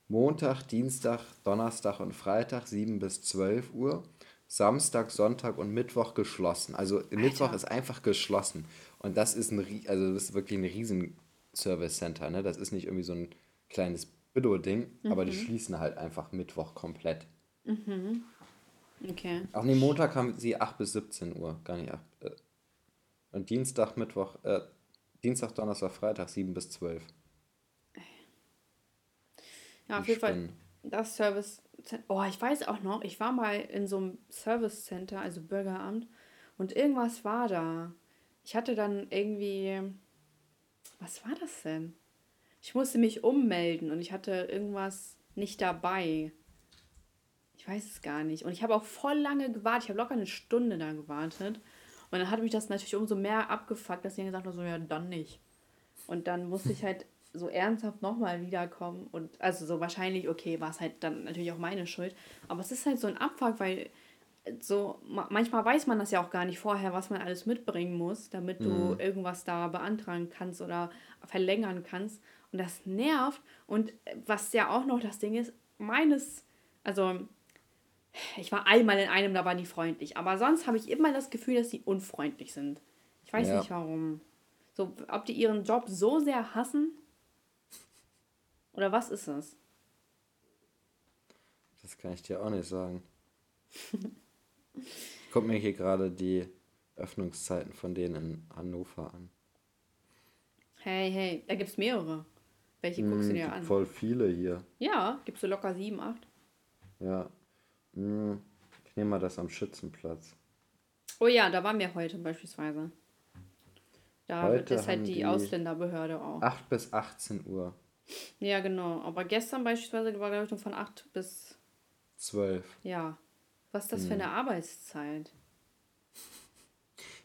Montag, Dienstag, Donnerstag und Freitag 7 bis 12 Uhr. Samstag, Sonntag und Mittwoch geschlossen. Also Alter. Mittwoch ist einfach geschlossen. Und das ist ein also das ist wirklich ein riesen Service Center, ne? Das ist nicht irgendwie so ein kleines Billo-Ding, mhm. aber die mhm. schließen halt einfach Mittwoch komplett. Mhm. Okay. Auch nee, Montag haben sie 8 bis 17 Uhr, gar nicht 8. Äh, und Dienstag, Mittwoch, äh, Dienstag, Donnerstag, Freitag 7 bis 12. Ja, auf jeden Fall das Service. Oh, ich weiß auch noch, ich war mal in so einem Service Center, also Bürgeramt, und irgendwas war da. Ich hatte dann irgendwie. Was war das denn? Ich musste mich ummelden und ich hatte irgendwas nicht dabei. Ich weiß es gar nicht. Und ich habe auch voll lange gewartet. Ich habe locker eine Stunde da gewartet. Und dann hat mich das natürlich umso mehr abgefuckt, dass ich dann gesagt habe, so, ja, dann nicht. Und dann musste ich halt so ernsthaft nochmal wiederkommen. Und also so wahrscheinlich, okay, war es halt dann natürlich auch meine Schuld. Aber es ist halt so ein Abfuck, weil so manchmal weiß man das ja auch gar nicht vorher, was man alles mitbringen muss, damit du mhm. irgendwas da beantragen kannst oder verlängern kannst. Und das nervt. Und was ja auch noch das Ding ist, meines, also ich war einmal in einem, da waren die freundlich. Aber sonst habe ich immer das Gefühl, dass sie unfreundlich sind. Ich weiß ja. nicht warum. So, ob die ihren Job so sehr hassen? Oder was ist es? Das kann ich dir auch nicht sagen. ich gucke mir hier gerade die Öffnungszeiten von denen in Hannover an. Hey, hey, da gibt es mehrere. Welche guckst mm, du dir an? Voll viele hier. Ja, gibst du locker sieben, acht? Ja, hm, ich nehme mal das am Schützenplatz. Oh ja, da waren wir heute beispielsweise. Da heute ist halt die, die Ausländerbehörde auch. 8 bis 18 Uhr. Ja, genau. Aber gestern beispielsweise war, glaube ich, nur von 8 bis 12. Ja. Was ist das hm. für eine Arbeitszeit?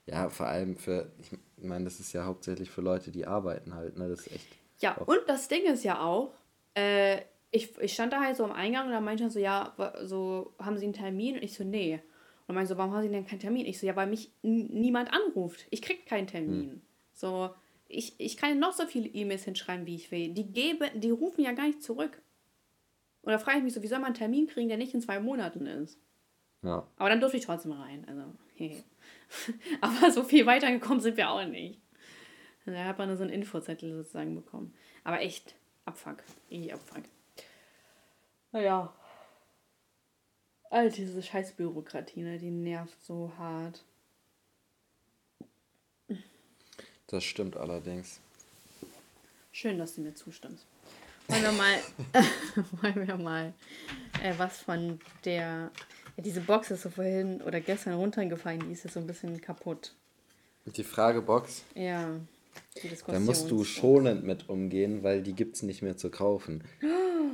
Ja, vor allem für, ich meine, das ist ja hauptsächlich für Leute, die arbeiten halt, ne? Das ist echt. Ja, und das Ding ist ja auch, äh, ich, ich stand da halt so am Eingang und da meinte er so, ja, so, haben Sie einen Termin? Und ich so, nee. Und meinte so, warum haben Sie denn keinen Termin? Ich so, ja, weil mich niemand anruft. Ich krieg keinen Termin. Hm. So, ich, ich kann noch so viele E-Mails hinschreiben, wie ich will. Die geben, die rufen ja gar nicht zurück. Und da frage ich mich so, wie soll man einen Termin kriegen, der nicht in zwei Monaten ist? Ja. Aber dann durfte ich trotzdem rein. Also, hey. (laughs) Aber so viel weitergekommen sind wir auch nicht. Da hat man nur so einen Infozettel sozusagen bekommen. Aber echt, Abfuck. Irgendwie Abfuck. Naja. All diese scheiß Bürokratie, ne, die nervt so hart. Das stimmt allerdings. Schön, dass du mir zustimmst. Wollen wir mal, (laughs) wollen wir mal äh, was von der. Ja, diese Box ist so vorhin oder gestern runtergefallen, die ist jetzt so ein bisschen kaputt. Die Fragebox? Ja. Da musst du schonend mit umgehen, weil die gibt es nicht mehr zu kaufen. (gasps)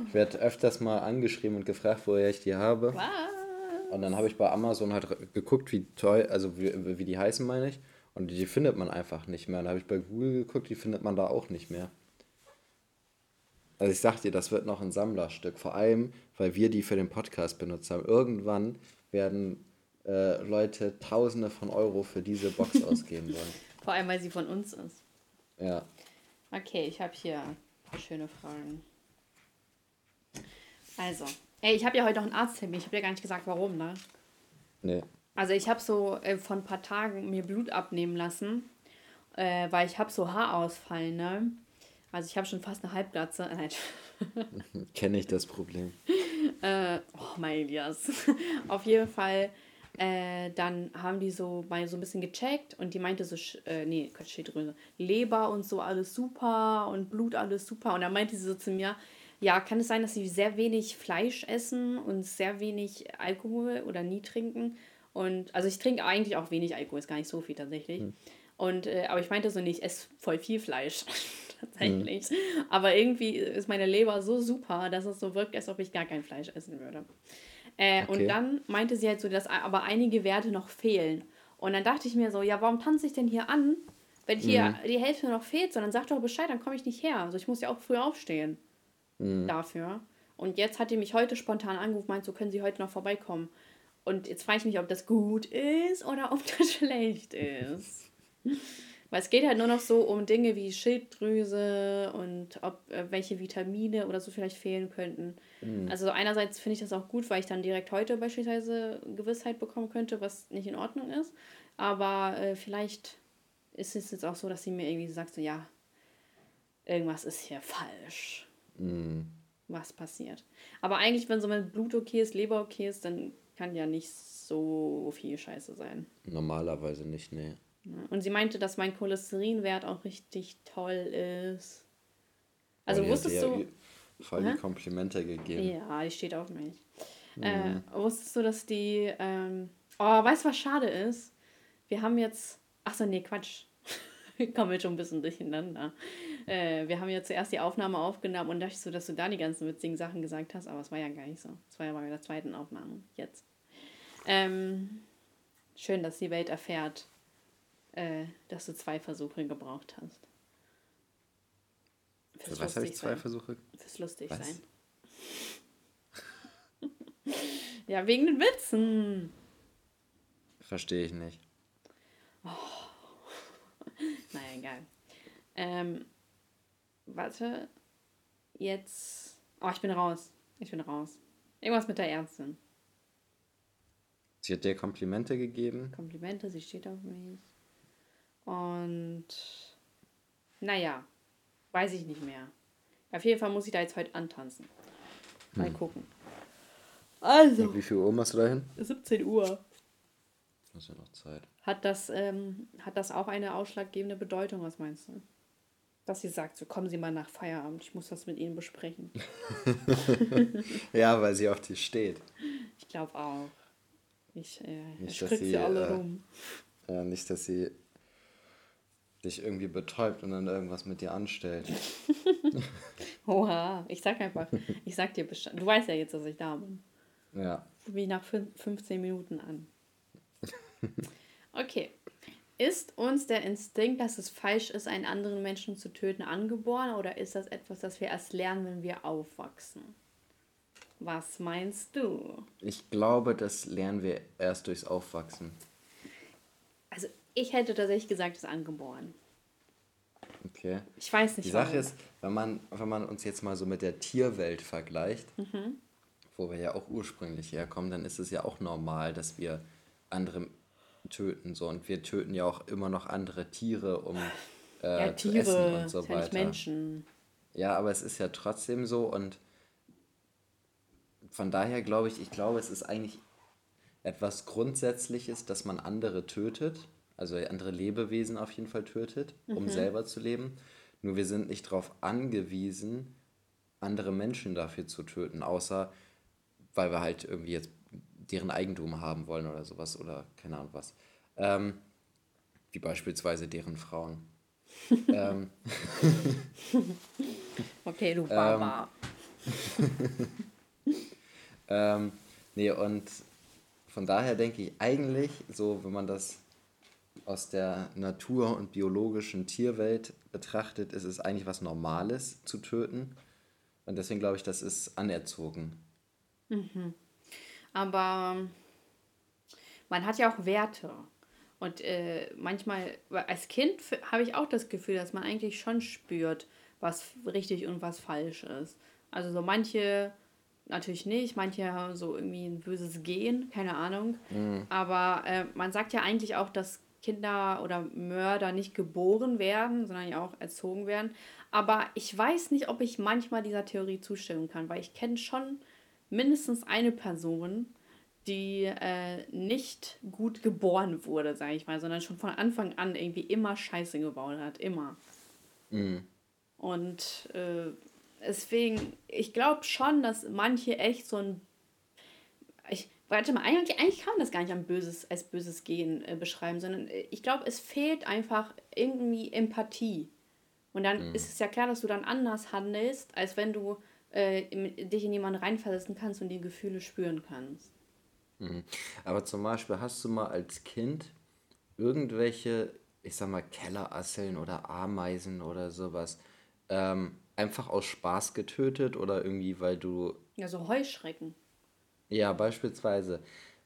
Ich werde öfters mal angeschrieben und gefragt, woher ich die habe. Was? Und dann habe ich bei Amazon halt geguckt, wie toll, also wie, wie die heißen, meine ich. Und die findet man einfach nicht mehr. Dann habe ich bei Google geguckt, die findet man da auch nicht mehr. Also ich sag dir, das wird noch ein Sammlerstück. Vor allem, weil wir die für den Podcast benutzt haben. Irgendwann werden äh, Leute Tausende von Euro für diese Box (laughs) ausgeben wollen. Vor allem, weil sie von uns ist. Ja. Okay, ich habe hier ein paar schöne Fragen. Also, ey, ich habe ja heute noch einen Arzttermin. Ich habe ja gar nicht gesagt, warum, ne? Nee. Also ich habe so äh, vor ein paar Tagen mir Blut abnehmen lassen, äh, weil ich habe so Haarausfall, ne? Also ich habe schon fast eine Halbglatze. (laughs) (laughs) Kenne ich das Problem. (laughs) äh, oh, mein Elias. Auf jeden Fall, äh, dann haben die so mal so ein bisschen gecheckt und die meinte so, äh, nee, Schilddrüse, Leber und so alles super und Blut alles super. Und dann meinte sie so zu mir, ja, kann es sein, dass sie sehr wenig Fleisch essen und sehr wenig Alkohol oder nie trinken? Und also ich trinke eigentlich auch wenig Alkohol, ist gar nicht so viel tatsächlich. Hm. Und äh, aber ich meinte so nicht, ich esse voll viel Fleisch (laughs) tatsächlich. Mhm. Aber irgendwie ist meine Leber so super, dass es so wirkt, als ob ich gar kein Fleisch essen würde. Äh, okay. Und dann meinte sie halt so, dass aber einige Werte noch fehlen. Und dann dachte ich mir so, ja, warum tanze ich denn hier an, wenn hier mhm. die Hälfte noch fehlt? Sondern sag doch Bescheid, dann komme ich nicht her. Also ich muss ja auch früh aufstehen mhm. dafür. Und jetzt hat die mich heute spontan angerufen, meint so, können Sie heute noch vorbeikommen? Und jetzt frage ich mich, ob das gut ist oder ob das (laughs) schlecht ist. Weil es geht halt nur noch so um Dinge wie Schilddrüse und ob äh, welche Vitamine oder so vielleicht fehlen könnten. Mhm. Also einerseits finde ich das auch gut, weil ich dann direkt heute beispielsweise Gewissheit bekommen könnte, was nicht in Ordnung ist. Aber äh, vielleicht ist es jetzt auch so, dass sie mir irgendwie sagt, so ja, irgendwas ist hier falsch. Mhm. Was passiert. Aber eigentlich, wenn so mein Blut okay ist, Leber okay ist, dann kann ja nicht so viel Scheiße sein. Normalerweise nicht, nee. Und sie meinte, dass mein Cholesterinwert auch richtig toll ist. Also oh, wusstest du. Voll die Komplimente gegeben. Ja, die steht auf mich. Mhm. Äh, wusstest du, dass die. Ähm, oh, weißt du, was schade ist? Wir haben jetzt. Achso, nee, Quatsch. (laughs) Ich komme jetzt schon ein bisschen durcheinander. Äh, wir haben ja zuerst die Aufnahme aufgenommen und dachte so, dass du da die ganzen witzigen Sachen gesagt hast, aber es war ja gar nicht so. Es war ja bei der zweiten Aufnahme. Jetzt. Ähm, schön, dass die Welt erfährt, äh, dass du zwei Versuche gebraucht hast. Fürs Für was habe ich zwei sein. Versuche? Fürs lustig was? sein. (laughs) ja, wegen den Witzen. Verstehe ich nicht. Oh. (laughs) naja, egal. Ähm, warte. Jetzt. Oh, ich bin raus. Ich bin raus. Irgendwas mit der Ärztin. Sie hat dir Komplimente gegeben. Komplimente, sie steht auf mich. Und naja, weiß ich nicht mehr. Auf jeden Fall muss ich da jetzt heute antanzen. Mal hm. gucken. Also. Und wie viel Uhr machst du da hin? 17 Uhr. Das ist ja noch Zeit. Hat das, ähm, hat das auch eine ausschlaggebende Bedeutung, was meinst du? Dass sie sagt, so kommen Sie mal nach Feierabend, ich muss das mit Ihnen besprechen. (laughs) ja, weil sie auf dich steht. Ich glaube auch. Ich äh, nicht, dass sie, sie alle äh, rum. Ja, nicht, dass sie dich irgendwie betäubt und dann irgendwas mit dir anstellt. (laughs) Oha, ich sag einfach, ich sag dir Bescheid. Du weißt ja jetzt, dass ich da bin. Ja. Wie nach 15 Minuten an. (laughs) Okay. ist uns der Instinkt, dass es falsch ist, einen anderen Menschen zu töten, angeboren oder ist das etwas, das wir erst lernen, wenn wir aufwachsen? Was meinst du? Ich glaube, das lernen wir erst durchs Aufwachsen. Also ich hätte tatsächlich gesagt, es ist angeboren. Okay. Ich weiß nicht. Die Sache warum. ist, wenn man, wenn man uns jetzt mal so mit der Tierwelt vergleicht, mhm. wo wir ja auch ursprünglich herkommen, dann ist es ja auch normal, dass wir andere töten. So. Und wir töten ja auch immer noch andere Tiere, um äh, ja, Tiere, zu essen und so weiter. Ja Menschen. Ja, aber es ist ja trotzdem so und von daher glaube ich, ich glaube, es ist eigentlich etwas Grundsätzliches, dass man andere tötet, also andere Lebewesen auf jeden Fall tötet, um mhm. selber zu leben. Nur wir sind nicht darauf angewiesen, andere Menschen dafür zu töten, außer weil wir halt irgendwie jetzt deren Eigentum haben wollen oder sowas oder keine Ahnung was. Ähm, wie beispielsweise deren Frauen. (laughs) ähm. (laughs) Okay, du Baba. (laughs) Ähm, nee, und von daher denke ich eigentlich, so wenn man das aus der Natur- und biologischen Tierwelt betrachtet, ist es eigentlich was Normales zu töten. Und deswegen glaube ich, das ist anerzogen. Mhm. Aber man hat ja auch Werte. Und äh, manchmal, als Kind habe ich auch das Gefühl, dass man eigentlich schon spürt, was richtig und was falsch ist. Also so manche natürlich nicht, manche haben so irgendwie ein böses Gen, keine Ahnung. Mhm. Aber äh, man sagt ja eigentlich auch, dass Kinder oder Mörder nicht geboren werden, sondern ja auch erzogen werden. Aber ich weiß nicht, ob ich manchmal dieser Theorie zustimmen kann, weil ich kenne schon mindestens eine Person, die äh, nicht gut geboren wurde, sage ich mal, sondern schon von Anfang an irgendwie immer Scheiße gebaut hat, immer. Mhm. Und äh, deswegen, ich glaube schon, dass manche echt so ein. Ich, warte mal, eigentlich, eigentlich kann man das gar nicht als böses, als böses Gehen äh, beschreiben, sondern äh, ich glaube, es fehlt einfach irgendwie Empathie. Und dann mhm. ist es ja klar, dass du dann anders handelst, als wenn du äh, dich in jemanden reinversetzen kannst und die Gefühle spüren kannst. Mhm. Aber zum Beispiel hast du mal als Kind irgendwelche, ich sag mal, Kellerasseln oder Ameisen oder sowas ähm, einfach aus Spaß getötet oder irgendwie, weil du. Ja, so Heuschrecken. Ja, beispielsweise.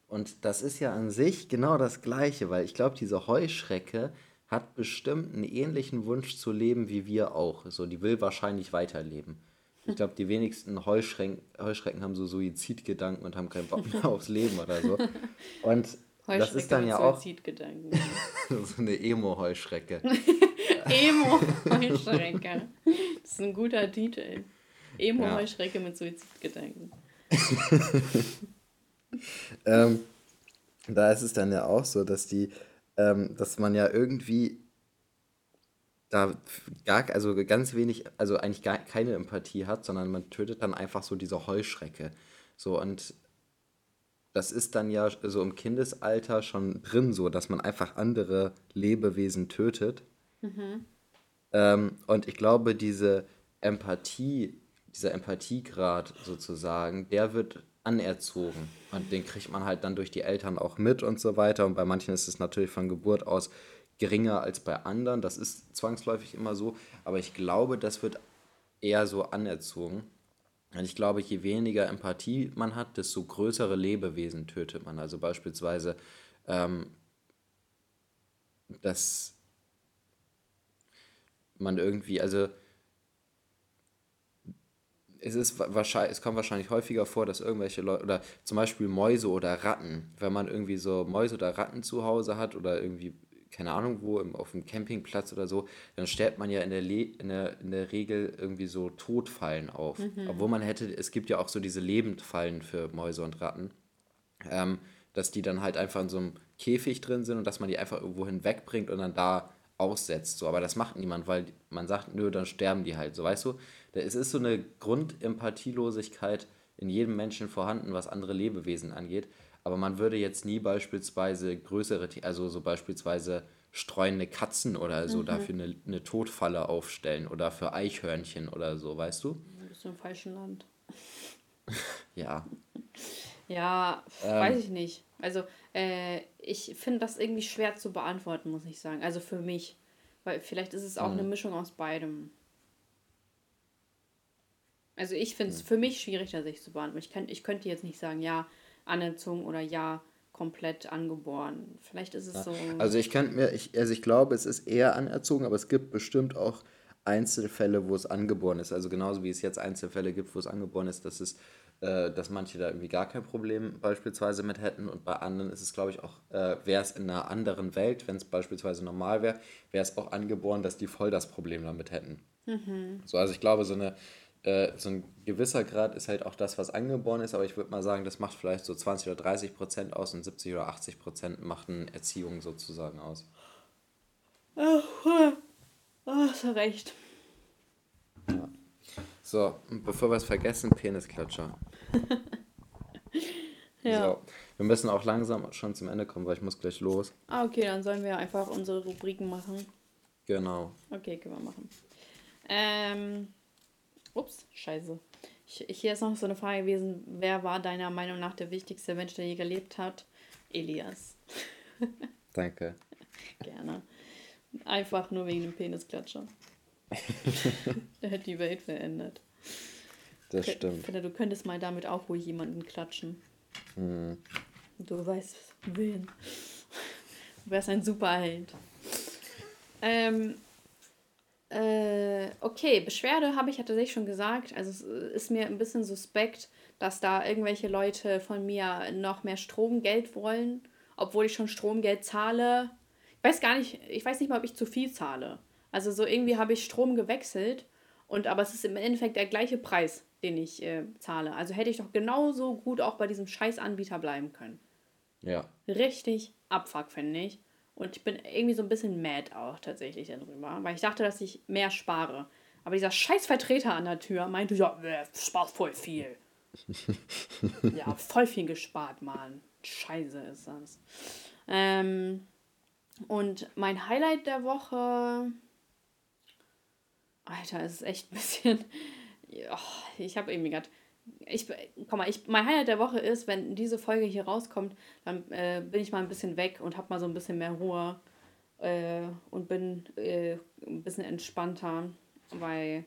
Und das ist ja an sich genau das Gleiche, weil ich glaube, diese Heuschrecke hat bestimmt einen ähnlichen Wunsch zu leben wie wir auch. So, die will wahrscheinlich weiterleben. Ich glaube, die wenigsten Heuschrecken, Heuschrecken haben so Suizidgedanken und haben keinen Bock mehr aufs Leben oder so. Und das ist dann ja auch (laughs) so eine Emo-Heuschrecke. (laughs) Emo-Heuschrecke. Das ist ein guter Titel. Emo-Heuschrecke mit Suizidgedanken. (laughs) ähm, da ist es dann ja auch so, dass die, ähm, dass man ja irgendwie da gar, also ganz wenig, also eigentlich gar keine Empathie hat, sondern man tötet dann einfach so diese Heuschrecke. So und das ist dann ja so im Kindesalter schon drin, so dass man einfach andere Lebewesen tötet. Mhm. Ähm, und ich glaube, diese Empathie, dieser Empathiegrad sozusagen, der wird anerzogen. Und den kriegt man halt dann durch die Eltern auch mit und so weiter. Und bei manchen ist es natürlich von Geburt aus geringer als bei anderen. Das ist zwangsläufig immer so, aber ich glaube, das wird eher so anerzogen. Und ich glaube, je weniger Empathie man hat, desto größere Lebewesen tötet man. Also beispielsweise, ähm, dass man irgendwie, also es ist wahrscheinlich, es kommt wahrscheinlich häufiger vor, dass irgendwelche Leute, oder zum Beispiel Mäuse oder Ratten, wenn man irgendwie so Mäuse oder Ratten zu Hause hat oder irgendwie keine Ahnung wo, im, auf dem Campingplatz oder so, dann stellt man ja in der, Le in der, in der Regel irgendwie so Todfallen auf. Mhm. Obwohl man hätte, es gibt ja auch so diese Lebendfallen für Mäuse und Ratten, ähm, dass die dann halt einfach in so einem Käfig drin sind und dass man die einfach irgendwo hinwegbringt und dann da aussetzt. So. Aber das macht niemand, weil man sagt, nö, dann sterben die halt. So, weißt du, es ist so eine Grundempathielosigkeit in jedem Menschen vorhanden, was andere Lebewesen angeht. Aber man würde jetzt nie beispielsweise größere, also so beispielsweise streunende Katzen oder so mhm. dafür eine, eine Todfalle aufstellen oder für Eichhörnchen oder so, weißt du? Du bist im falschen Land. ja. (laughs) Ja, weiß ich nicht. Also, äh, ich finde das irgendwie schwer zu beantworten, muss ich sagen. Also für mich. Weil vielleicht ist es auch eine Hm. Mischung aus beidem. Also ich finde es Hm. für mich schwierig, das sich zu beantworten. Ich, kann, ich könnte jetzt nicht sagen, ja, anerzogen oder ja, komplett angeboren. Vielleicht ist es Ja. so. Also ich könnte mir, ich, also ich glaube, es ist eher anerzogen, aber es gibt bestimmt auch Einzelfälle, wo es angeboren ist. Also genauso wie es jetzt Einzelfälle gibt, wo es angeboren ist, dass es, äh, dass manche da irgendwie gar kein Problem beispielsweise mit hätten und bei anderen ist es, glaube ich, auch, äh, wäre es in einer anderen Welt, wenn es beispielsweise normal wäre, wäre es auch angeboren, dass die voll das Problem damit hätten. So, also ich glaube, so eine, äh, so ein gewisser Grad ist halt auch das, was angeboren ist, aber ich würde mal sagen, das macht vielleicht so 20 oder 30 Prozent aus und 70 oder 80 Prozent machten Erziehung sozusagen aus. Oh, hast du recht. So, und bevor wir es vergessen, Penisklatscher. (laughs) Ja. So, wir müssen auch langsam schon zum Ende kommen, weil ich muss gleich los. Ah, okay, dann sollen wir einfach unsere Rubriken machen. Genau. Okay, können wir machen. Ähm, ups, scheiße. Ich, hier ist noch so eine Frage gewesen, wer war deiner Meinung nach der wichtigste Mensch, der je gelebt hat? Elias. (laughs) Danke. Gerne. Einfach nur wegen dem Penisklatscher. (laughs) der hat die Welt verändert. Das Ich stimmt. finde, du könntest mal damit auch ruhig jemanden klatschen. Hm. Du weißt wen. Du wärst ein Superheld. Ähm, äh, okay, Beschwerde habe ich ja tatsächlich schon gesagt. Also es ist mir ein bisschen suspekt, dass da irgendwelche Leute von mir noch mehr Stromgeld wollen, obwohl ich schon Stromgeld zahle. Ich weiß gar nicht, ich weiß nicht mal, ob ich zu viel zahle. Also so irgendwie habe ich Strom gewechselt und aber es ist im Endeffekt der gleiche Preis, den ich äh, zahle. Also hätte ich doch genauso gut auch bei diesem Scheißanbieter bleiben können. Ja. Richtig Abfuck, finde ich. Und ich bin irgendwie so ein bisschen mad auch tatsächlich darüber, weil ich dachte, dass ich mehr spare. Aber dieser scheiß Vertreter an der Tür meinte, ja, äh, sparst voll viel. (laughs) ja, voll viel gespart, Mann. Scheiße ist das. Ähm, und mein Highlight der Woche. Alter, es ist echt ein bisschen. Ja, ich habe irgendwie gerade. Ich, komm mal, ich, mein Highlight der Woche ist, wenn diese Folge hier rauskommt, dann äh, bin ich mal ein bisschen weg und habe mal so ein bisschen mehr Ruhe äh, und bin äh, ein bisschen entspannter, weil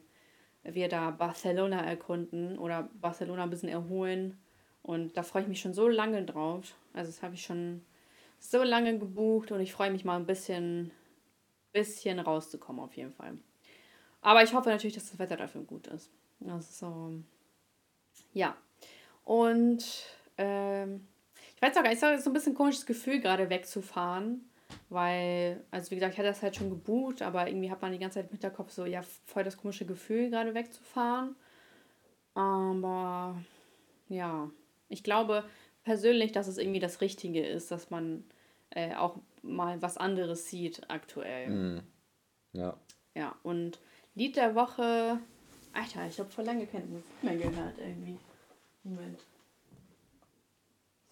wir da Barcelona erkunden oder Barcelona ein bisschen erholen. Und da freue ich mich schon so lange drauf. Also das habe ich schon so lange gebucht und ich freue mich mal ein bisschen, bisschen rauszukommen auf jeden Fall. Aber ich hoffe natürlich, dass das Wetter dafür gut ist. Also, ja. Und ähm, ich weiß auch gar nicht, es ist so ein bisschen ein komisches Gefühl, gerade wegzufahren. Weil, also wie gesagt, ich hatte das halt schon gebucht, aber irgendwie hat man die ganze Zeit im Hinterkopf so, ja, voll das komische Gefühl, gerade wegzufahren. Aber ja, ich glaube persönlich, dass es irgendwie das Richtige ist, dass man äh, auch mal was anderes sieht aktuell. Hm. Ja. Ja, und Lied der Woche. Alter, ich habe vor lange kein Musik mehr gehört irgendwie. Moment.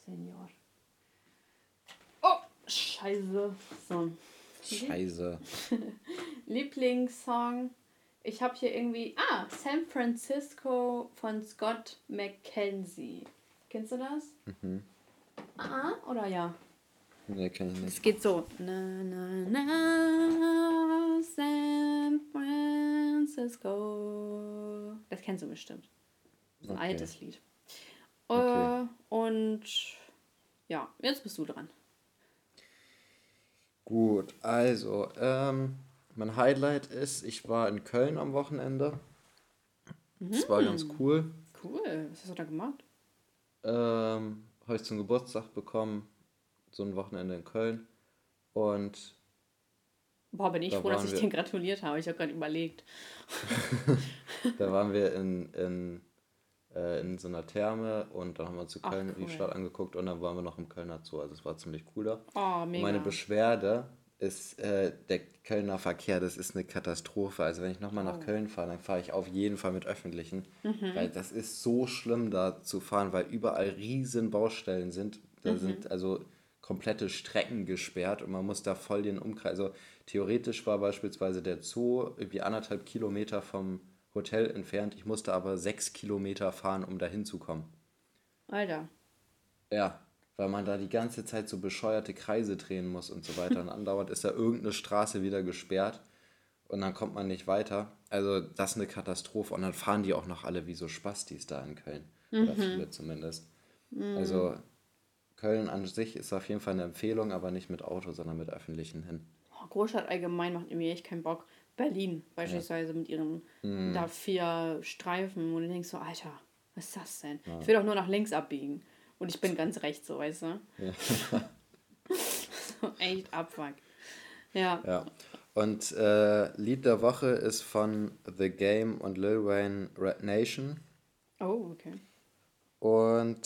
Senior. Oh, scheiße. So. Scheiße. (laughs) Lieblingssong. Ich habe hier irgendwie. Ah, San Francisco von Scott McKenzie. Kennst du das? Mhm. Ah, oder ja? Nee, kann ich Es nicht. geht so. Na, na, na, San Francisco. Das kennst du bestimmt. Das ist ein Okay. altes Lied. Okay. Äh, und ja, jetzt bist du dran. Gut, also, ähm, mein Highlight ist, ich war in Köln am Wochenende. Das war ganz cool. Cool. Was hast du da gemacht? Ähm, habe ich zum Geburtstag bekommen, so ein Wochenende in Köln. Und Boah, bin ich Da froh, dass ich wir- dir gratuliert habe. Ich habe gerade überlegt. (laughs) da waren wir in, in, äh, in so einer Therme und dann haben wir uns die Ach, Köln, die cool. Stadt angeguckt und dann waren wir noch im Kölner Zoo. Also es war ziemlich cool da. Oh, mega. Meine Beschwerde ist äh, der Kölner Verkehr, das ist eine Katastrophe. Also wenn ich nochmal nach Oh. Köln fahre, dann fahre ich auf jeden Fall mit öffentlichen. Mhm. Weil das ist so schlimm da zu fahren, weil überall riesen Baustellen sind. Da Mhm. sind also komplette Strecken gesperrt und man muss da voll den Umkreis. Also theoretisch war beispielsweise der Zoo irgendwie anderthalb Kilometer vom Hotel entfernt. Ich musste aber sechs Kilometer fahren, um da hinzukommen. Alter. Ja, weil man da die ganze Zeit so bescheuerte Kreise drehen muss und so weiter. Und (laughs) andauernd ist da irgendeine Straße wieder gesperrt und dann kommt man nicht weiter. Also das ist eine Katastrophe. Und dann fahren die auch noch alle wie so Spastis da in Köln. Oder Mhm. viele zumindest. Also Köln an sich ist auf jeden Fall eine Empfehlung, aber nicht mit Auto, sondern mit öffentlichen hin. Großstadt allgemein macht irgendwie echt keinen Bock. Berlin beispielsweise mit ihren Mhm. da vier Streifen und du denkst so, Alter, was ist das denn? Ich will doch nur nach links abbiegen. Und ich bin (laughs) ganz rechts, so weißt du. (laughs) so echt abfuck. Ja. Ja. Und äh, Lied der Woche ist von The Game und Lil Wayne Red Nation. Oh, okay. Und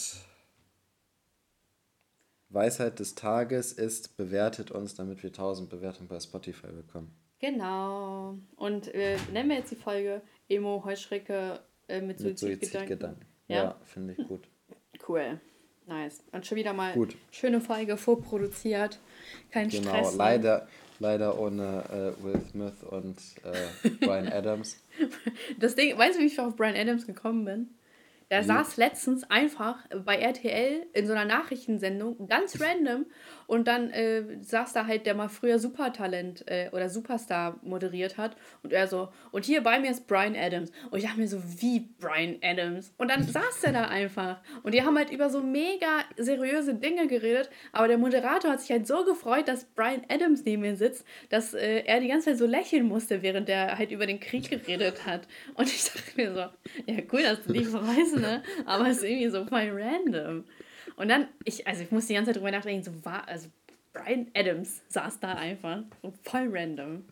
Weisheit des Tages ist, bewertet uns, damit wir 1000 Bewertungen bei Spotify bekommen. Genau. Und äh, nennen wir jetzt die Folge Emo Heuschrecke äh, mit Mit Suizidgedanken. Ja? Ja, finde ich gut. Cool. Nice. Und schon wieder mal Gut. schöne Folge vorproduziert. Kein Genau, Stress. ne? leider, leider ohne äh, Will Smith und äh, Brian Adams. (laughs) Das Ding, weißt du, wie ich auf Brian Adams gekommen bin? Der Wie? saß letztens einfach bei RTL in so einer Nachrichtensendung, ganz random, und dann äh, saß da halt, der mal früher Supertalent äh, oder Superstar moderiert hat, und er so, und hier bei mir ist Brian Adams. Und ich dachte mir so, wie Brian Adams? Und dann saß der da einfach. Und die haben halt über so mega seriöse Dinge geredet, aber der Moderator hat sich halt so gefreut, dass Brian Adams neben mir sitzt, dass äh, er die ganze Zeit so lächeln musste, während er halt über den Krieg geredet hat. Und ich dachte mir so, ja cool, dass du dich (laughs) freust, ne? Aber es ist irgendwie so voll random. Und dann, ich, also ich muss die ganze Zeit drüber nachdenken, so war, also Brian Adams saß da einfach, so voll random.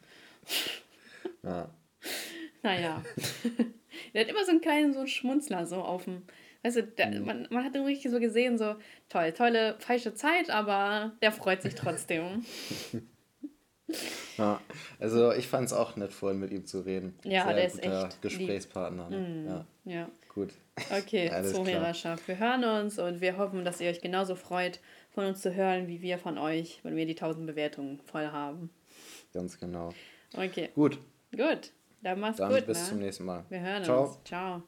Ja. Naja. der hat immer so einen kleinen so einen Schmunzler so auf dem. Weißt du, der, man, man hat ihn richtig so gesehen, so toll, tolle, falsche Zeit, aber der freut sich trotzdem. Ja, also ich fand es auch nett, vorhin mit ihm zu reden. Ja, Sehr der ist echt. Gesprächspartner. Ne? Ja, Ja. Gut. Okay. (laughs) Zuhörerschaft. Wir hören uns und wir hoffen, dass ihr euch genauso freut, von uns zu hören, wie wir von euch, wenn wir die 1000 Bewertungen voll haben. Ganz genau. Okay, Gut, gut. Dann mach's dann gut, bis ne? zum nächsten Mal. Wir hören Ciao. uns. Ciao.